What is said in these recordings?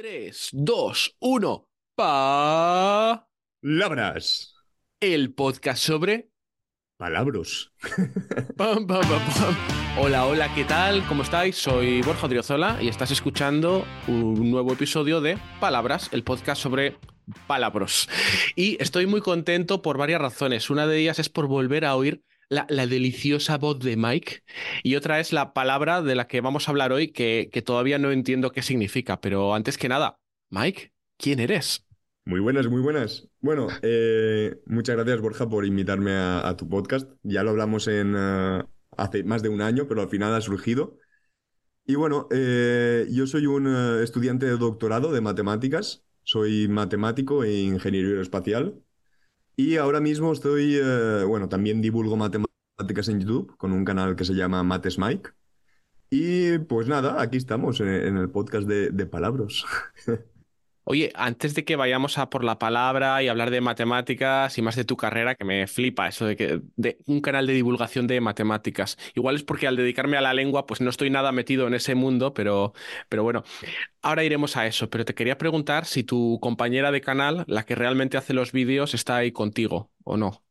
3, 2, 1. Pa. Labras. El podcast sobre. Palabras. Pam, pam, pam, pam. Hola, hola, ¿qué tal? ¿Cómo estáis? Soy Borja Odriozola y estás escuchando un nuevo episodio de Palabras, el podcast sobre palabras. Y estoy muy contento por varias razones. Una de ellas es por volver a oír la, la deliciosa voz de Mike y otra es la palabra de la que vamos a hablar hoy que, que todavía no entiendo qué significa. Pero antes que nada, Mike, ¿quién eres? Muy buenas, muy buenas. Bueno, eh, muchas gracias Borja por invitarme a, tu podcast. Ya lo hablamos en eh, hace más de un año, pero al final ha surgido. Y bueno, eh, yo soy un eh, estudiante de doctorado de matemáticas. Soy matemático e ingeniero aeroespacial. Y ahora mismo estoy, eh, bueno, también divulgo matemáticas en YouTube con un canal que se llama Mates Mike. Y pues nada, aquí estamos en, en el podcast de, de Palabras. Oye, antes de que vayamos a por la palabra y hablar de matemáticas y más de tu carrera, que me flipa eso de que de un canal de divulgación de matemáticas. Igual es porque al dedicarme a la lengua, pues no estoy nada metido en ese mundo, pero, pero bueno, ahora iremos a eso. Pero te quería preguntar si tu compañera de canal, la que realmente hace los vídeos, está ahí contigo o no.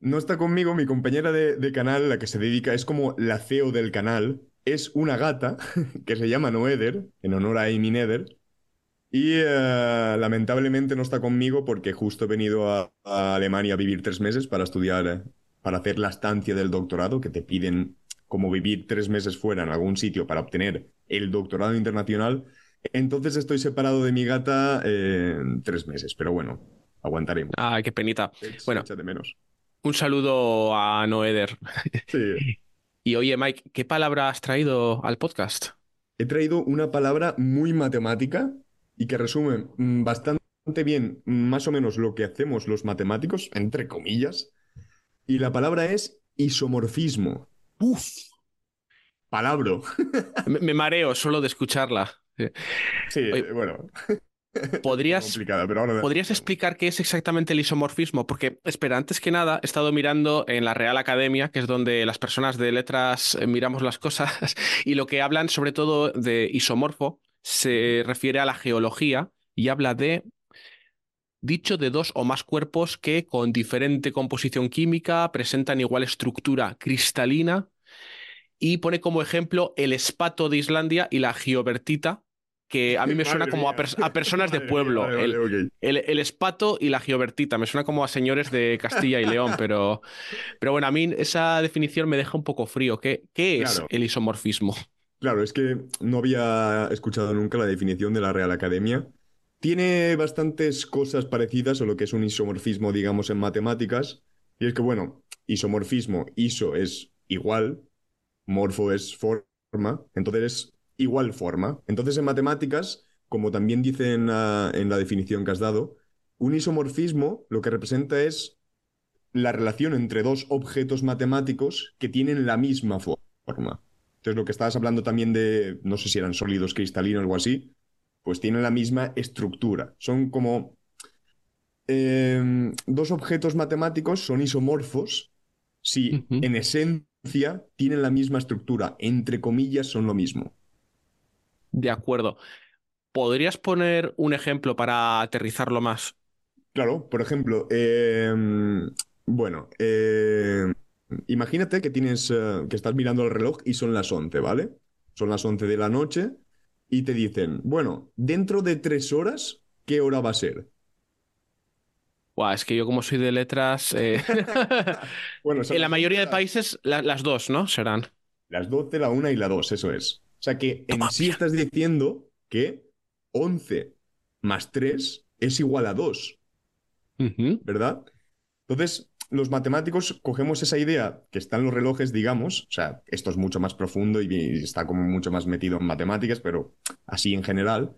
No está conmigo, mi compañera de, de canal, la que se dedica, es como la CEO del canal, es una gata que se llama Noeder, en honor a Amy Nether. Y eh, lamentablemente no está conmigo porque justo he venido a, a Alemania a vivir tres meses para estudiar, eh, para hacer la estancia del doctorado, que te piden como vivir tres meses fuera en algún sitio para obtener el doctorado internacional. Entonces estoy separado de mi gata eh, tres meses, pero bueno, aguantaremos. Ay, qué penita. Bueno, échate menos. un saludo a Noeder. Sí. Y oye, Mike, ¿qué palabra has traído al podcast? He traído una palabra muy matemática y que resume mm, bastante bien mm, más o menos lo que hacemos los matemáticos, entre comillas. Y la palabra es isomorfismo. Uf. Palabra. Me, me mareo solo de escucharla. Sí, Oye, bueno, ¿Podrías, pero ahora... ¿Podrías explicar qué es exactamente el isomorfismo? Porque, espera, antes que nada, he estado mirando en la Real Academia, que es donde las personas de letras eh, miramos las cosas, y lo que hablan sobre todo de isomorfo se refiere a la geología y habla de dicho de dos o más cuerpos que con diferente composición química presentan igual estructura cristalina y pone como ejemplo el espato de Islandia y la giobertita, que a mí me suena Madre como a, mía. pers- a personas de Madre pueblo. vale, El- el, el espato y la giobertita, me suena como a señores de Castilla y León, pero, pero bueno, a mí esa definición me deja un poco frío. ¿Qué, qué es Claro. el isomorfismo? Claro, es que no había escuchado nunca la definición de la Real Academia. Tiene bastantes cosas parecidas a lo que es un isomorfismo, digamos, en matemáticas. Y es que, bueno, isomorfismo, iso es igual, morfo es forma, entonces es igual forma. Entonces en matemáticas, como también dice en la, en la definición que has dado, un isomorfismo lo que representa es la relación entre dos objetos matemáticos que tienen la misma fo- forma. Entonces, lo que estabas hablando también de, no sé si eran sólidos cristalinos o algo así, pues tienen la misma estructura. Son como eh, dos objetos matemáticos, son isomorfos si en esencia tienen la misma estructura. Entre comillas, son lo mismo. De acuerdo. ¿Podrías poner un ejemplo para aterrizarlo más? Claro, por ejemplo, eh, bueno, eh, imagínate que tienes, eh, que estás mirando el reloj y son las 11, ¿vale? Son las 11 de la noche y te dicen, bueno, dentro de tres horas, ¿qué hora va a ser? Buah, es que yo como soy de letras... eh, Bueno, en la mayoría de 11, países la- las dos, ¿no? Serán. Las 12, la 1 y la 2, eso es. O sea que en sí estás diciendo que 11 más 3 es igual a 2. Ujú. ¿verdad? Entonces, los matemáticos cogemos esa idea que está en los relojes, digamos, o sea, esto es mucho más profundo y está como mucho más metido en matemáticas, pero así en general.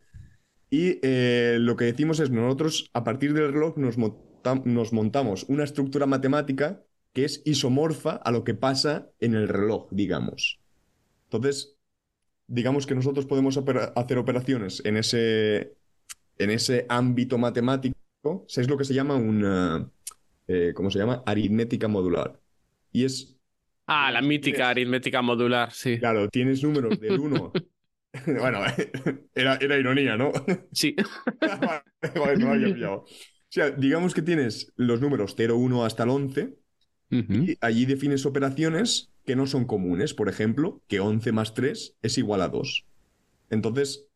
Y eh, lo que decimos es, nosotros a partir del reloj nos, nos montamos una estructura matemática que es isomorfa a lo que pasa en el reloj, digamos. Entonces, digamos que nosotros podemos hacer operaciones en ese, en ese ámbito matemático, es lo que se llama un, eh, ¿cómo se llama? Aritmética modular. Y es, Ah, la mítica Tienes- aritmética modular, sí. claro, tienes números del 1 Bueno, era, era ironía, ¿no? Sí. Joder, no había pillado. O sea, digamos que tienes los números 0, 1 hasta el 11 Ujú. y allí defines operaciones que no son comunes. Por ejemplo, que 11 más 3 es igual a 2. Entonces,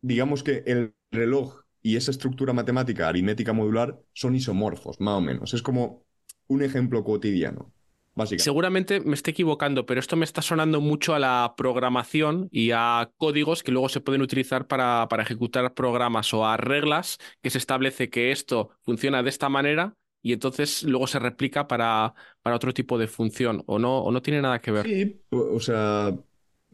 digamos que el reloj y esa estructura matemática aritmética modular son isomorfos, más o menos. Es como un ejemplo cotidiano, básicamente. Seguramente me esté equivocando, pero esto me está sonando mucho a la programación y a códigos que luego se pueden utilizar para, para ejecutar programas o a reglas que se establece que esto funciona de esta manera y entonces luego se replica para, para otro tipo de función o no, o no tiene nada que ver. Sí, o o sea,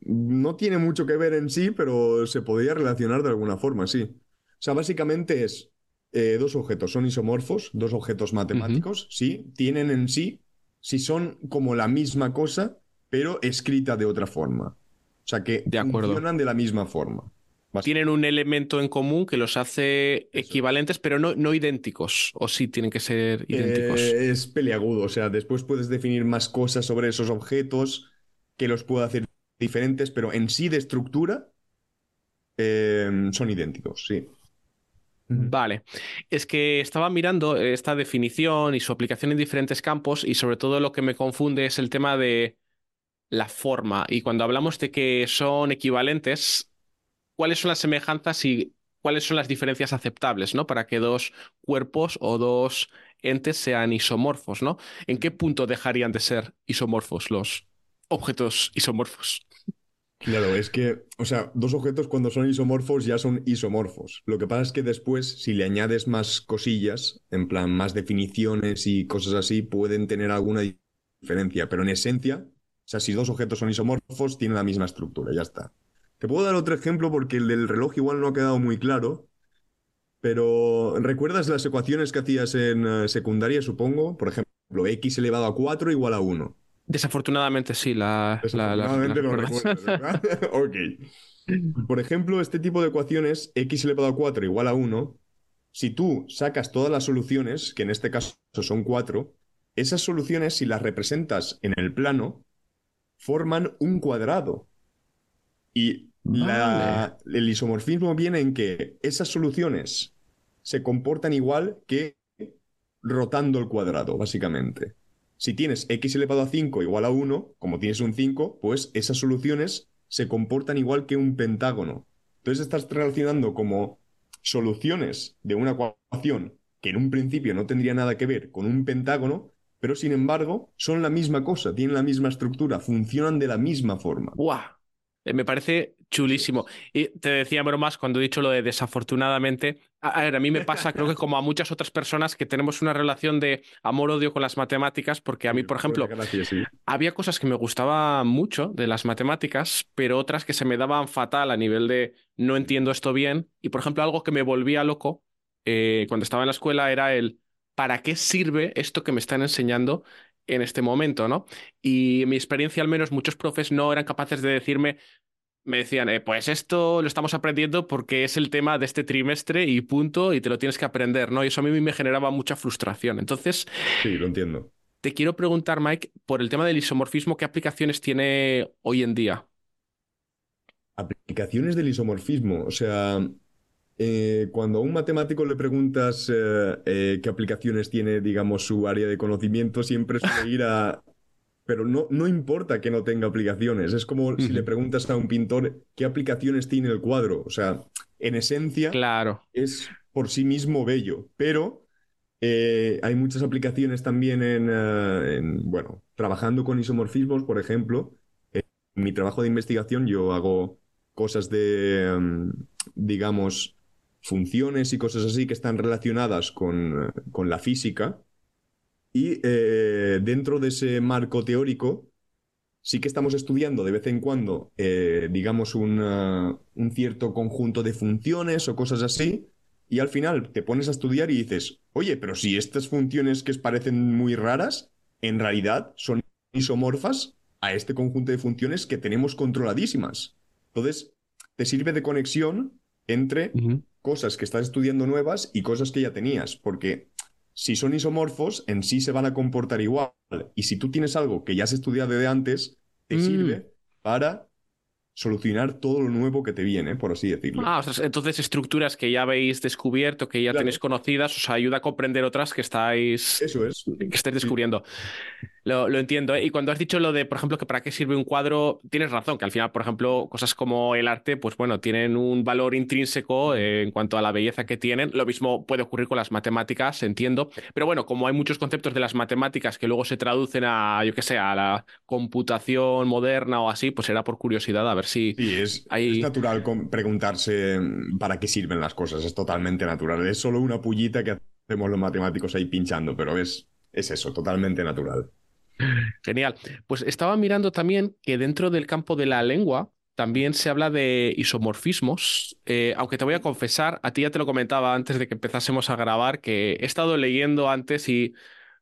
no tiene mucho que ver en sí, pero se podría relacionar de alguna forma, sí. O sea, básicamente es eh, dos objetos, son isomorfos, dos objetos matemáticos, sí, tienen en sí, sí son como la misma cosa, pero escrita de otra forma. O sea, que De acuerdo. funcionan de la misma forma. Tienen un elemento en común que los hace equivalentes, pero no, no idénticos. O sí tienen que ser idénticos. Eh, es peliagudo, o sea, después puedes definir más cosas sobre esos objetos que los puede hacer diferentes, pero en sí de estructura eh, son idénticos, sí. Vale, es que estaba mirando esta definición y su aplicación en diferentes campos y sobre todo lo que me confunde es el tema de la forma. Y cuando hablamos de que son equivalentes, ¿cuáles son las semejanzas y cuáles son las diferencias aceptables, ¿no? Para que dos cuerpos o dos entes sean isomorfos, ¿no? ¿En qué punto dejarían de ser isomorfos los objetos isomorfos? Claro, es que, o sea, dos objetos cuando son isomorfos ya son isomorfos. Lo que pasa es que después, si le añades más cosillas, en plan más definiciones y cosas así, pueden tener alguna diferencia, pero en esencia, o sea, si dos objetos son isomorfos, tienen la misma estructura, ya está. Te puedo dar otro ejemplo porque el del reloj igual no ha quedado muy claro, pero ¿recuerdas las ecuaciones que hacías en eh, secundaria, supongo? Por ejemplo, x elevado a 4 igual a 1. Desafortunadamente sí, la, la, la- Desafortunadamente la recuerdas. recuerdas, ¿verdad? Ok. Por ejemplo, este tipo de ecuaciones, x elevado a 4 igual a 1, si tú sacas todas las soluciones, que en este caso son 4, esas soluciones, si las representas en el plano, forman un cuadrado. Y la- el isomorfismo viene en que esas soluciones se comportan igual que rotando el cuadrado, básicamente. Si tienes x elevado a 5 igual a 1, como tienes un 5, pues esas soluciones se comportan igual que un pentágono. Entonces estás relacionando como soluciones de una ecuación que en un principio no tendría nada que ver con un pentágono, pero sin embargo son la misma cosa, tienen la misma estructura, funcionan de la misma forma. Eh, Me parece chulísimo. Y te decía bromas cuando he dicho lo de desafortunadamente. A, ver, a mí me pasa, creo que como a muchas otras personas, que tenemos una relación de amor-odio con las matemáticas, porque a mí, por ejemplo, había cosas que me gustaban mucho de las matemáticas, pero otras que se me daban fatal a nivel de no entiendo esto bien. Y, por ejemplo, algo que me volvía loco eh, cuando estaba en la escuela era el ¿para qué sirve esto que me están enseñando en este momento, ¿no? Y en mi experiencia, al menos, muchos profes no eran capaces de decirme, me decían, eh, pues esto lo estamos aprendiendo porque es el tema de este trimestre y punto, y te lo tienes que aprender, ¿no? Y eso a mí me generaba mucha frustración. Entonces, Sí, lo entiendo. te quiero preguntar, Mike, por el tema del isomorfismo, ¿qué aplicaciones tiene hoy en día? Aplicaciones del isomorfismo. O sea, eh, cuando a un matemático le preguntas eh, eh, qué aplicaciones tiene, digamos, su área de conocimiento, siempre suele ir a... Pero no, no importa que no tenga aplicaciones. Es como si le preguntas a un pintor qué aplicaciones tiene el cuadro. O sea, en esencia Claro. es por sí mismo bello, pero eh, hay muchas aplicaciones también en, en, bueno, trabajando con isomorfismos, por ejemplo. En mi trabajo de investigación yo hago cosas de, em, digamos, funciones y cosas así que están relacionadas con, eh, con la física. Y eh, dentro de ese marco teórico, sí que estamos estudiando de vez en cuando, eh, digamos, un cierto conjunto de funciones o cosas así, y al final te pones a estudiar y dices, oye, pero si estas funciones que parecen muy raras, en realidad son isomorfas a este conjunto de funciones que tenemos controladísimas. Entonces, te sirve de conexión entre. Cosas que estás estudiando nuevas y cosas que ya tenías, porque si son isomorfos, en sí se van a comportar igual. Y si tú tienes algo que ya has estudiado de antes, te Mm. sirve para solucionar todo lo nuevo que te viene, por así decirlo. Ah, entonces estructuras que ya habéis descubierto, que ya tenéis conocidas, os ayuda a comprender otras que estáis, Eso es. que estáis descubriendo. Lo, entiendo. ¿eh? Y cuando has dicho lo de, por ejemplo, que para qué sirve un cuadro, tienes razón, que al final, por ejemplo, cosas como el arte, pues bueno, tienen un valor intrínseco eh, en cuanto a la belleza que tienen. Lo mismo puede ocurrir con las matemáticas, entiendo. Pero bueno, como hay muchos conceptos de las matemáticas que luego se traducen a, yo qué sé, a la computación moderna o así, pues era por curiosidad a ver si. Sí, es, es natural preguntarse para qué sirven las cosas, es totalmente natural. Es solo una pullita que hacemos los matemáticos ahí pinchando, pero es, es eso, totalmente natural. Genial. Pues estaba mirando también que dentro del campo de la lengua también se habla de isomorfismos, eh, aunque te voy a confesar, a ti ya te lo comentaba antes de que empezásemos a grabar, que he estado leyendo antes y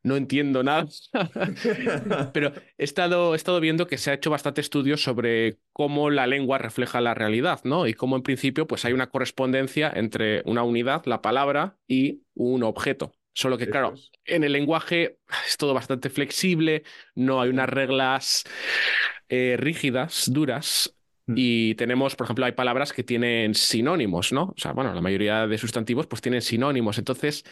no entiendo nada, pero he estado, he estado viendo que se ha hecho bastante estudios sobre cómo la lengua refleja la realidad, ¿no? Y cómo en principio pues hay una correspondencia entre una unidad, la palabra, y un objeto. Solo que, claro, en el lenguaje es todo bastante flexible, no hay unas reglas eh, rígidas, duras, mm. y tenemos, por ejemplo, hay palabras que tienen sinónimos, ¿no? O sea, bueno, la mayoría de sustantivos pues tienen sinónimos. Entonces,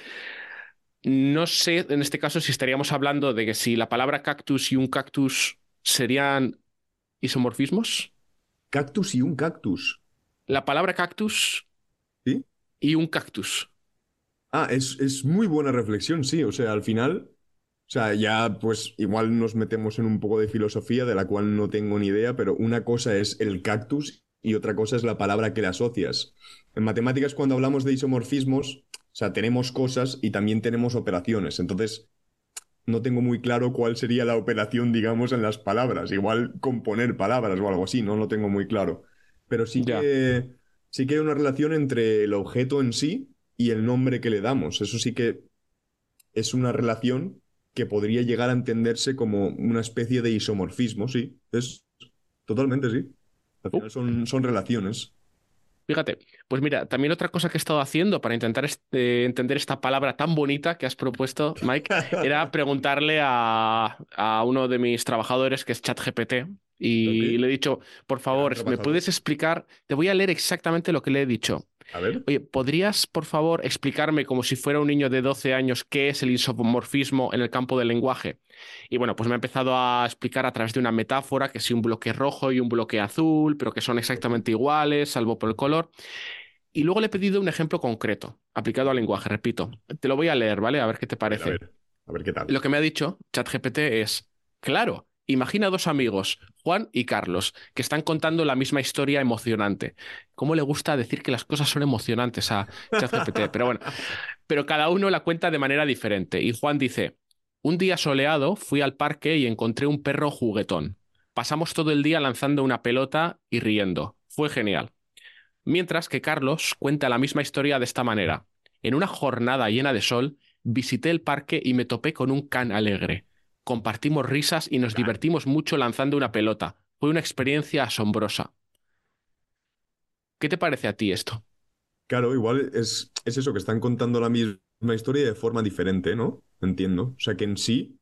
no sé en este caso si estaríamos hablando de que si la palabra cactus y un cactus serían isomorfismos. Cactus y un cactus. La palabra cactus ¿Sí? y un cactus. Ah, es, muy buena reflexión, sí. O sea, al final, o sea, ya pues igual nos metemos en un poco de filosofía de la cual no tengo ni idea, pero una cosa es el cactus y otra cosa es la palabra que le asocias. En matemáticas, cuando hablamos de isomorfismos, o sea, tenemos cosas y también tenemos operaciones. Entonces, no tengo muy claro cuál sería la operación, digamos, en las palabras. Igual componer palabras o algo así, no lo tengo muy claro. Pero sí que, sí que hay una relación entre el objeto en sí y el nombre que le damos. Eso sí que es una relación que podría llegar a entenderse como una especie de isomorfismo, sí. Es totalmente sí. Al final son, son relaciones. Fíjate, pues mira, también otra cosa que he estado haciendo para intentar este, entender esta palabra tan bonita que has propuesto, Mike, era preguntarle a, a, uno de mis trabajadores, que es ChatGPT, y le he dicho, por favor, ¿me puedes explicar? Te voy a leer exactamente lo que le he dicho. A ver. Oye, ¿podrías, por favor, explicarme como si fuera un niño de 12 años qué es el isomorfismo en el campo del lenguaje? Y bueno, pues me ha empezado a explicar a través de una metáfora que si un bloque rojo y un bloque azul, pero que son exactamente iguales, salvo por el color. Y luego le he pedido un ejemplo concreto, aplicado al lenguaje, repito. Te lo voy a leer, ¿vale? A ver qué te parece. A ver, a ver qué tal. Lo que me ha dicho ChatGPT es, claro, Imagina dos amigos, Juan y Carlos, que están contando la misma historia emocionante. ¿Cómo le gusta decir que las cosas son emocionantes a ChatGPT? Pero bueno, pero cada uno la cuenta de manera diferente. Y Juan dice, un día soleado fui al parque y encontré un perro juguetón. Pasamos todo el día lanzando una pelota y riendo. Fue genial. Mientras que Carlos cuenta la misma historia de esta manera. En una jornada llena de sol, visité el parque y me topé con un can alegre compartimos risas y nos divertimos mucho lanzando una pelota. Fue una experiencia asombrosa. ¿Qué te parece a ti esto? Claro, igual es, es eso, que están contando la misma historia de forma diferente, ¿no? Entiendo. O sea que en sí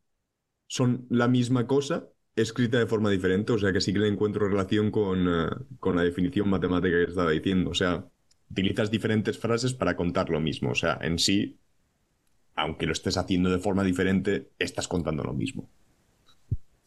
son la misma cosa escrita de forma diferente, o sea que sí que le encuentro relación con, eh, con la definición matemática que estaba diciendo. O sea, utilizas diferentes frases para contar lo mismo. O sea, en sí aunque lo estés haciendo de forma diferente, estás contando lo mismo.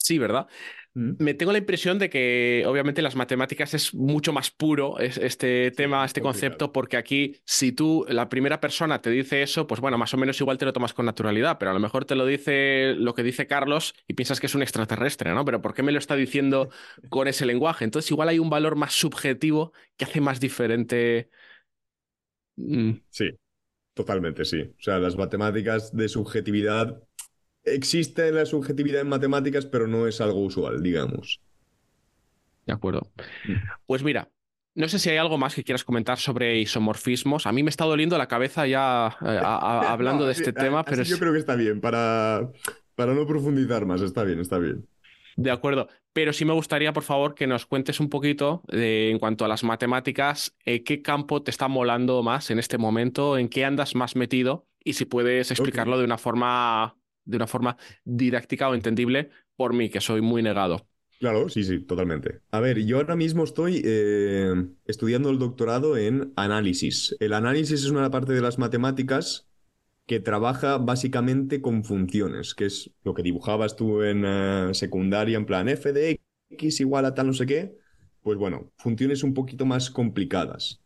Sí, ¿verdad? Mm. Me tengo la impresión de que obviamente las matemáticas es mucho más puro este tema, este concepto, porque aquí si tú, la primera persona te dice eso, pues bueno, más o menos igual te lo tomas con naturalidad, pero a lo mejor te lo dice lo que dice Carlos y piensas que es un extraterrestre, ¿no? Pero ¿por qué me lo está diciendo con ese lenguaje? Entonces igual hay un valor más subjetivo que hace más diferente. Mm. Sí, Totalmente, sí. O sea, las matemáticas de subjetividad. Existe la subjetividad en matemáticas, pero no es algo usual, digamos. De acuerdo. Mm. Pues mira, no sé si hay algo más que quieras comentar sobre isomorfismos. A mí me está doliendo la cabeza ya eh, hablando de este tema, pero yo creo que está bien para, para no profundizar más. Está bien, está bien. De acuerdo, pero sí me gustaría, por favor, que nos cuentes un poquito en cuanto a las matemáticas, eh, qué campo te está molando más en este momento, en qué andas más metido y si puedes explicarlo de una forma de una forma didáctica o entendible por mí, que soy muy negado. Claro, sí, sí, totalmente. A ver, yo ahora mismo estoy eh, estudiando el doctorado en análisis. El análisis es una parte de las matemáticas que trabaja básicamente con funciones, que es lo que dibujabas tú en eh, secundaria, en plan f de x igual a tal no sé qué. Pues bueno, funciones un poquito más complicadas.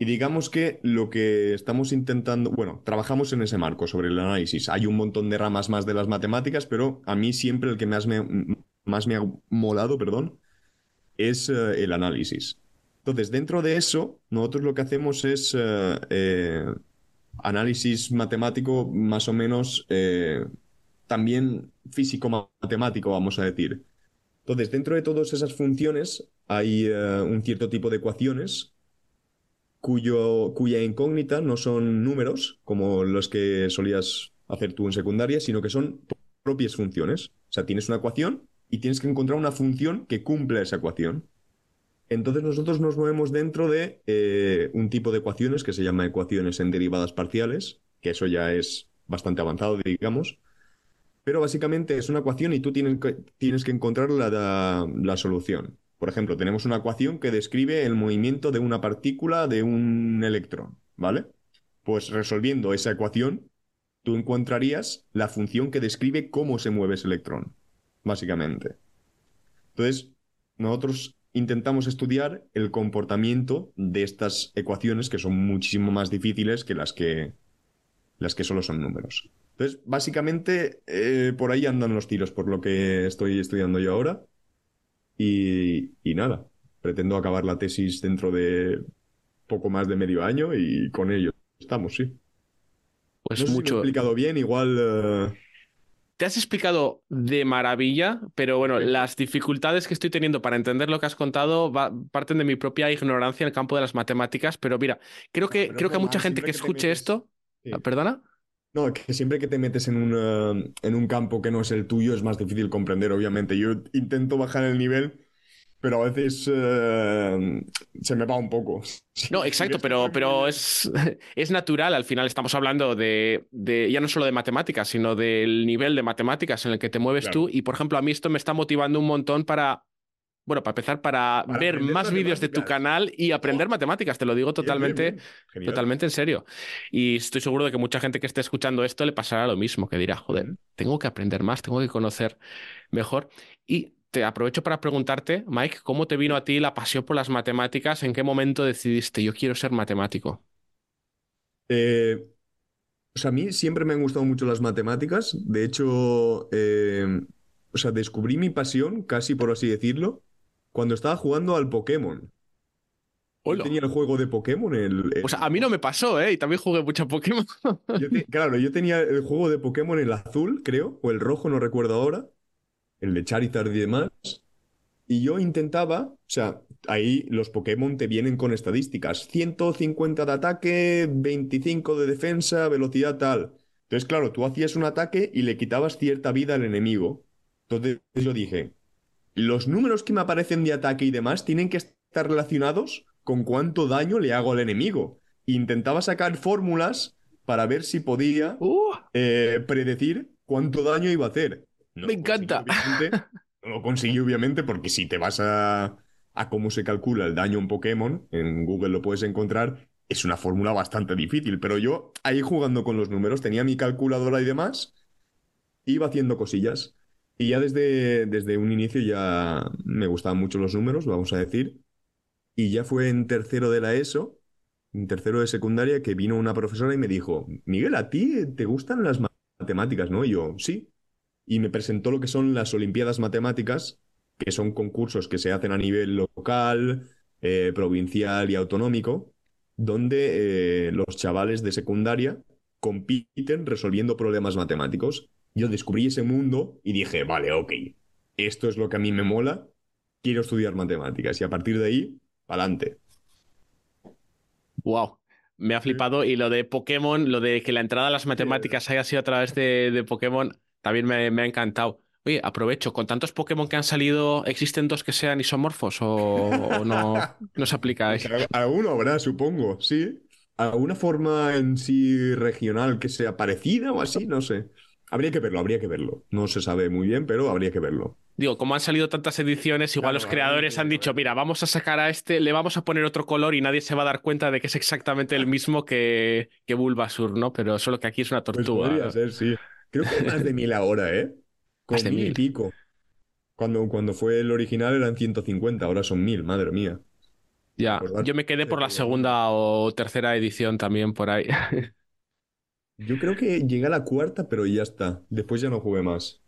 Y digamos que lo que estamos intentando, bueno, trabajamos en ese marco sobre el análisis. Hay un montón de ramas más de las matemáticas, pero a mí siempre el que más me, más me ha molado, perdón, es eh, el análisis. Entonces, dentro de eso, nosotros lo que hacemos es eh, análisis matemático más o menos también físico-matemático, vamos a decir. Entonces, dentro de todas esas funciones hay un cierto tipo de ecuaciones cuyo, cuya incógnita no son números, como los que solías hacer tú en secundaria, sino que son propias funciones. O sea, tienes una ecuación y tienes que encontrar una función que cumpla esa ecuación. Entonces nosotros nos movemos dentro de eh, un tipo de ecuaciones que se llama ecuaciones en derivadas parciales, que eso ya es bastante avanzado, digamos. Pero básicamente es una ecuación y tú tienes que, tienes que encontrar la, la solución. Por ejemplo, tenemos una ecuación que describe el movimiento de una partícula de un electrón, ¿vale? Pues resolviendo esa ecuación, tú encontrarías la función que describe cómo se mueve ese electrón básicamente. Entonces, nosotros intentamos estudiar el comportamiento de estas ecuaciones que son muchísimo más difíciles que las que, las que solo son números. Entonces, básicamente, eh, por ahí andan los tiros, por lo que estoy estudiando yo ahora. Y, y nada, pretendo acabar la tesis dentro de poco más de medio año y con ello estamos, sí. Pues no sé mucho. Si me he explicado bien, igual. eh, Te has explicado de maravilla, pero bueno, las dificultades que estoy teniendo para entender lo que has contado va- parten de mi propia ignorancia en el campo de las matemáticas, pero mira, creo que, pero creo que a mucha gente que escuche metes- esto, sí. Ah, ¿perdona? No, que siempre que te metes en un, eh, en un campo que no es el tuyo es más difícil comprender, obviamente. Yo intento bajar el nivel, pero a veces eh, se me va un poco. No, exacto, pero, pero es, es natural. Al final estamos hablando de, de ya no solo de matemáticas, sino del nivel de matemáticas en el que te mueves Claro. tú. Y, por ejemplo, a mí esto me está motivando un montón para, bueno, para empezar, para, Para ver más vídeos de tu canal y aprender Oh. matemáticas. Te lo digo Bien, bien, totalmente, bien. Genial. totalmente en serio. Y estoy seguro de que mucha gente que esté escuchando esto le pasará lo mismo, que dirá, joder, tengo que aprender más, tengo que conocer mejor. Y te aprovecho para preguntarte, Mike, ¿cómo te vino a ti la pasión por las matemáticas? ¿En qué momento decidiste, yo quiero ser matemático? Eh, o sea, a mí siempre me han gustado mucho las matemáticas. De hecho, eh, o sea, descubrí mi pasión, casi por así decirlo, cuando estaba jugando al Pokémon. Yo tenía el juego de Pokémon, el, el- O sea, a mí no me pasó, ¿eh? Y también jugué mucho Pokémon. Yo te- claro, yo tenía el juego de Pokémon el azul, creo, o el rojo, no recuerdo ahora, el de Charizard y demás. Y yo intentaba, o sea, ahí los Pokémon te vienen con estadísticas, 150 de ataque, 25 de defensa, velocidad tal. Entonces, claro, tú hacías un ataque y le quitabas cierta vida al enemigo. Entonces yo dije, los números que me aparecen de ataque y demás tienen que estar relacionados con cuánto daño le hago al enemigo. Intentaba sacar fórmulas para ver si podía Uh, eh, predecir cuánto daño iba a hacer. No Me encanta. No lo conseguí, obviamente, porque si te vas a, a cómo se calcula el daño en Pokémon, en Google lo puedes encontrar, es una fórmula bastante difícil. Pero yo, ahí jugando con los números, tenía mi calculadora y demás, iba haciendo cosillas. Y ya desde, desde un inicio ya me gustaban mucho los números, vamos a decir. Y ya fue en tercero de la ESO, en tercero de secundaria, que vino una profesora y me dijo, Miguel, ¿a ti te gustan las ma- matemáticas, no? Y yo, sí. Y me presentó lo que son las Olimpiadas Matemáticas, que son concursos que se hacen a nivel local, eh, provincial y autonómico, donde eh, los chavales de secundaria compiten resolviendo problemas matemáticos. Yo descubrí ese mundo y dije, vale, ok, esto es lo que a mí me mola, quiero estudiar matemáticas. Y a partir de ahí, adelante. wow. Me ha flipado. Y lo de Pokémon, lo de que la entrada a las matemáticas haya sido a través de, de Pokémon, también me, me ha encantado. Oye, aprovecho, con tantos Pokémon que han salido, ¿existen dos que sean isomorfos o, o no, no se aplica? Pues al- Alguno habrá, supongo, sí. ¿Alguna forma en sí regional que sea parecida o así? No sé. Habría que verlo, habría que verlo. No se sabe muy bien, pero habría que verlo. Digo, como han salido tantas ediciones, igual Claro, los creadores han dicho, mira, vamos a sacar a este, le vamos a poner otro color y nadie se va a dar cuenta de que es exactamente el mismo que, que Bulbasur, ¿no? Pero solo que aquí es una Pues tortuga. podría ¿no? ser, sí. Creo que más de mil ahora, ¿eh? Con de mil y mil. pico. Cuando, cuando fue el original eran 150, ahora son mil, madre mía. Ya, yo me quedé por la segunda o tercera edición también por ahí. Yo creo que llegué a la cuarta, pero ya está. Después ya no jugué más.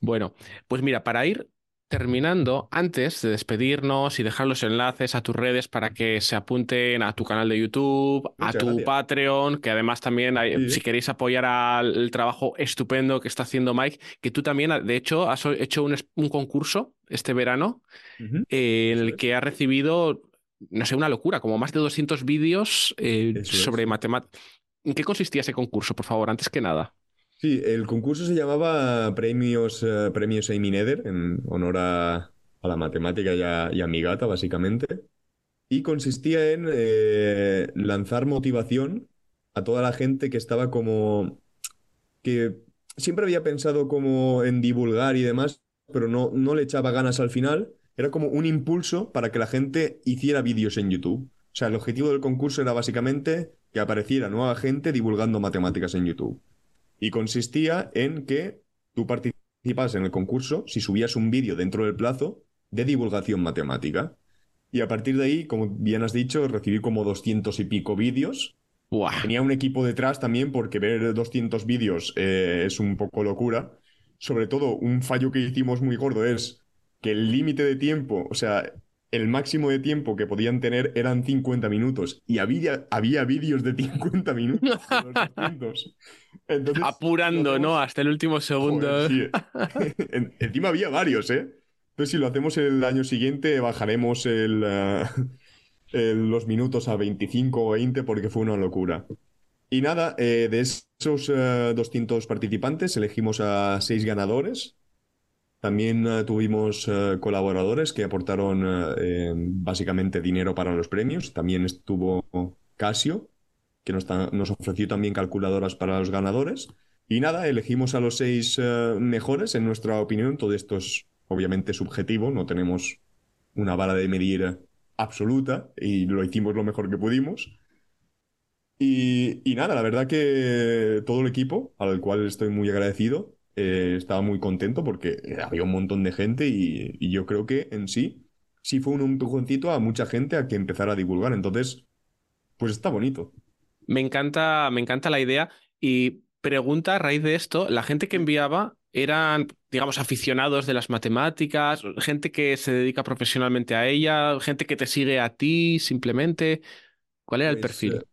Bueno, pues mira, para ir terminando, antes de despedirnos y dejar los enlaces a tus redes para que se apunten a tu canal de YouTube, a tu gracias. Patreon, que además también, hay- Sí. si queréis apoyar al trabajo estupendo que está haciendo Mike, que tú también, de hecho, has hecho un, concurso este verano eh, en el que ha recibido, no sé, una locura, como más de 200 vídeos eh, sobre matemáticas. ¿En qué consistía ese concurso, por favor, antes que nada? Sí, el concurso se llamaba Premios, eh, Premios Amy Nether, en honor a, a la matemática y a, y a mi gata, básicamente. Y consistía en eh, lanzar motivación a toda la gente que estaba como... que siempre había pensado como en divulgar y demás, pero no, no le echaba ganas al final. Era como un impulso para que la gente hiciera vídeos en YouTube. O sea, el objetivo del concurso era básicamente que apareciera nueva gente divulgando matemáticas en YouTube. Y consistía en que tú participas en el concurso si subías un vídeo dentro del plazo de divulgación matemática. Y a partir de ahí, como bien has dicho, recibí como 200 y pico vídeos. Buah. Tenía un equipo detrás también porque ver 200 vídeos eh, es un poco locura. Sobre todo, un fallo que hicimos muy gordo es que el límite de tiempo, o sea, el máximo de tiempo que podían tener eran 50 minutos. Y había, había vídeos de 50 minutos de los 200. Entonces, Apurando, ¿no? Hasta el último segundo. Joder, sí. En- Encima había varios, ¿eh? Entonces, si lo hacemos el año siguiente, bajaremos el, eh, el- los minutos a 25 o 20 porque fue una locura. Y nada, eh, de esos eh, 200 participantes elegimos a seis ganadores. También eh, tuvimos eh, colaboradores que aportaron eh, eh, básicamente dinero para los premios. También estuvo Casio, que nos, nos ofreció también calculadoras para los ganadores. Y nada, elegimos a los seis mejores, en nuestra opinión. Todo esto es obviamente subjetivo, no tenemos una vara de medir absoluta y lo hicimos lo mejor que pudimos. Y, y nada, la verdad que todo el equipo, al cual estoy muy agradecido, eh, estaba muy contento porque eh, había un montón de gente y, y yo creo que en sí sí fue un empujoncito a mucha gente a que empezara a divulgar. Entonces, pues está bonito. Me encanta, me encanta la idea. Y pregunta a raíz de esto, la gente que enviaba eran, digamos, aficionados de las matemáticas, gente que se dedica profesionalmente a ella, gente que te sigue a ti simplemente. ¿Cuál era el Pues, perfil?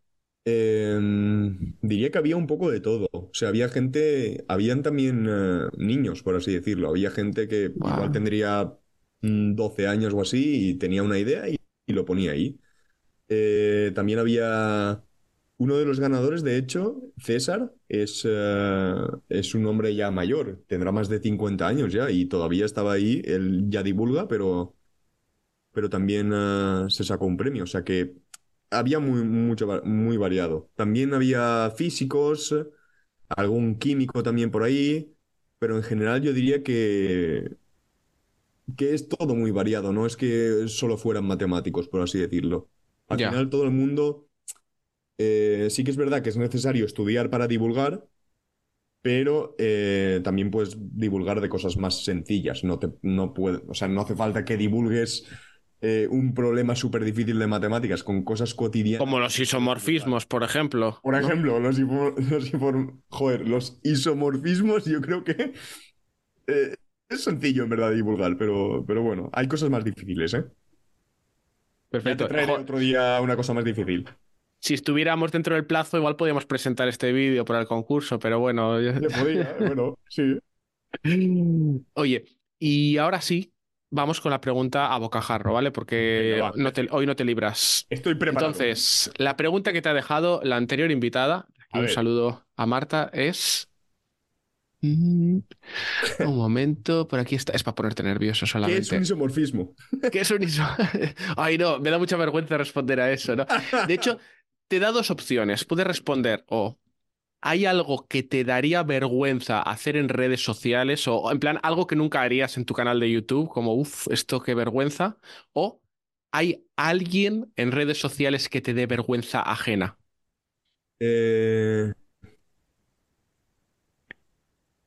Eh, em, diría que había un poco de todo. O sea, había gente, habían también eh, niños, por así decirlo. Había gente que igual tendría mm, 12 años o así y tenía una idea y, y lo ponía ahí. Eh, también había uno de los ganadores, de hecho, César, es, eh, es un hombre ya mayor, tendrá más de 50 años ya y todavía estaba ahí. Él ya divulga, pero, pero también se sacó un premio. O sea que había muy, mucho, muy variado. También había físicos, algún químico también por ahí, pero en general yo diría que, que es todo muy variado, no es que solo fueran matemáticos, por así decirlo. Al final todo el mundo, eh, sí que es verdad que es necesario estudiar para divulgar, pero eh, también puedes divulgar de cosas más sencillas. No te, no puede, o sea, no hace falta que divulgues eh, un problema súper difícil de matemáticas con cosas cotidianas. Como los isomorfismos, por ejemplo. Por ¿no? ejemplo, los, joder, los isomorfismos, yo creo que eh, es sencillo en verdad divulgar, pero, pero bueno, hay cosas más difíciles, ¿eh? Ya Perfecto. te traeré otro día una cosa más difícil. si estuviéramos dentro del plazo, igual podíamos presentar este vídeo para el concurso, pero bueno. ya- Se podía, ¿eh? bueno, sí. Oye, y ahora sí, vamos con la pregunta a bocajarro, ¿vale? Porque Venga, va. no te- hoy no te libras. Estoy preparado. Entonces, la pregunta que te ha dejado la anterior invitada, A un ver. saludo a Marta, es... Un momento, por aquí está. Es para ponerte nervioso ¿Qué es solamente. un isomorfismo? ¿Qué es un iso? Ay, no, me da mucha vergüenza responder a eso, ¿no? De hecho, te da dos opciones. Puedes responder o ¿hay algo que te daría vergüenza hacer en redes sociales o en plan algo que nunca harías en tu canal de YouTube, como, uff, esto qué vergüenza? ¿O hay alguien en redes sociales que te dé vergüenza ajena? Eh,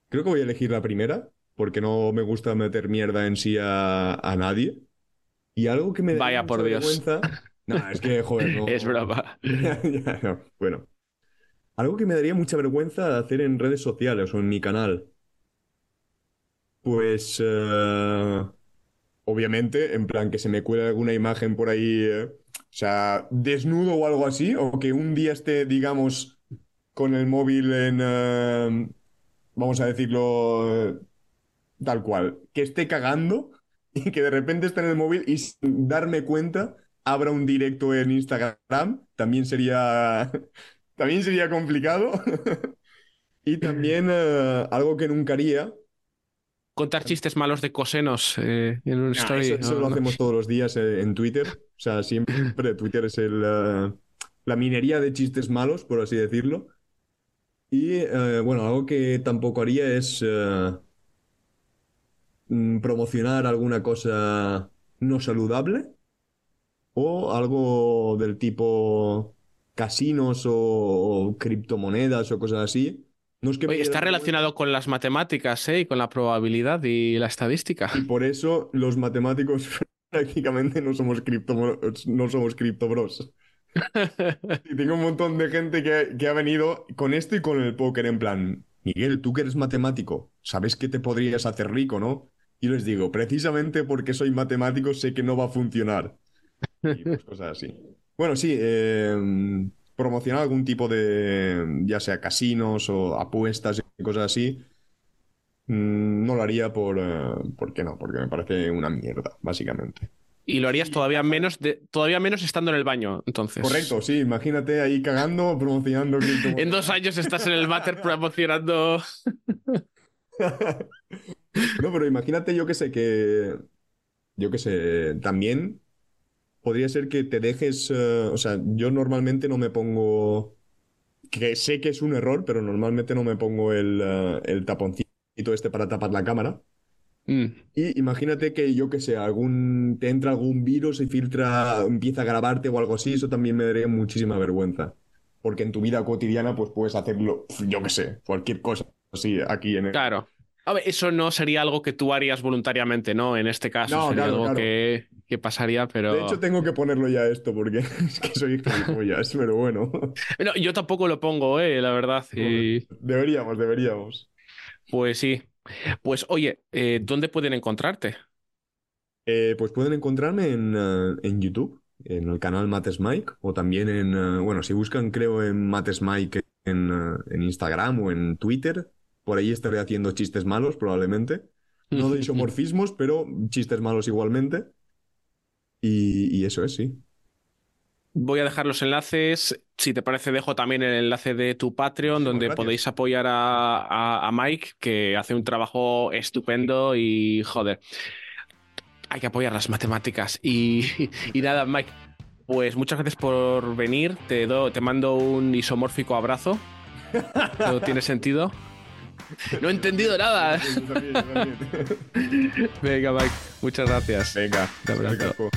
Creo que voy a elegir la primera, porque no me gusta meter mierda en sí a, a nadie. Y algo que me da Vaya por Dios. vergüenza. No, es que, joder, no. Es broma. Ya, no. Bueno. Algo que me daría mucha vergüenza hacer en redes sociales o en mi canal. Pues. eh, obviamente, en plan, que se me cuele alguna imagen por ahí. eh, o sea, desnudo o algo así. O que un día esté, digamos, con el móvil en. eh, vamos a decirlo. tal cual. Que esté cagando y que de repente esté en el móvil y sin darme cuenta abra un directo en Instagram. También sería. También sería complicado. Y también eh, algo que nunca haría. Contar chistes malos de cosenos eh, en un Nah, story. eso, eso no, lo no. hacemos todos los días eh, en Twitter. O sea, siempre Twitter es el, la minería de chistes malos, por así decirlo. Y bueno, algo que tampoco haría es mm, promocionar alguna cosa no saludable o algo del tipo casinos o, o criptomonedas o cosas así. No es que me Oye, está relacionado con las matemáticas ¿eh? y con la probabilidad y la estadística. Y por eso los matemáticos prácticamente no somos cripto, no somos criptobros. Y tengo un montón de gente que, que ha venido con esto y con el póker en plan, Miguel, tú que eres matemático, sabes que te podrías hacer rico, ¿no? Y les digo, precisamente porque soy matemático sé que no va a funcionar. Y pues cosas así. Bueno, sí, eh, promocionar algún tipo de, ya sea casinos o apuestas y cosas así, mm, no lo haría por, eh, ¿por qué no? Porque me parece una mierda, básicamente. Y lo harías todavía menos, de, todavía menos estando en el baño, entonces. Correcto, sí, imagínate ahí cagando, promocionando. En dos años estás en el váter promocionando. No, pero imagínate, yo que sé, que. Yo que sé, también podría ser que te dejes. eh, o sea, yo normalmente no me pongo. Que sé que es un error, pero normalmente no me pongo el, eh, el taponcito este para tapar la cámara. Mm. Y imagínate que yo que sé, algún, te entra algún virus y filtra, empieza a grabarte o algo así, eso también me daría muchísima vergüenza. Porque en tu vida cotidiana, pues puedes hacerlo, yo que sé, cualquier cosa así aquí en el. Claro. A ver, eso no sería algo que tú harías voluntariamente, ¿no? En este caso No, sería claro, algo claro. Que, que pasaría, pero. De hecho, tengo que ponerlo ya esto porque es que soy gilipollas, pero bueno. No, yo tampoco lo pongo, eh, la verdad. Y Deberíamos, deberíamos. pues sí. Pues oye, eh, ¿dónde pueden encontrarte? Eh, pues pueden encontrarme en, eh, en YouTube, en el canal Mates Mike, o también en, bueno, si buscan, creo, en Mates Mike en, en Instagram o en Twitter, por ahí estaré haciendo chistes malos, probablemente. No de isomorfismos, pero chistes malos igualmente. Y, y eso es, sí. Voy a dejar los enlaces. Si te parece, dejo también el enlace de tu Patreon, donde gracias. podéis apoyar a, a- a Mike, que hace un trabajo estupendo y joder. Hay que apoyar las matemáticas. Y, y nada, Mike, pues muchas gracias por venir. Te, do- te mando un isomórfico abrazo. ¿No tiene sentido? No he entendido nada. Yo también, yo también. Venga, Mike, muchas gracias. Venga, Un abrazo.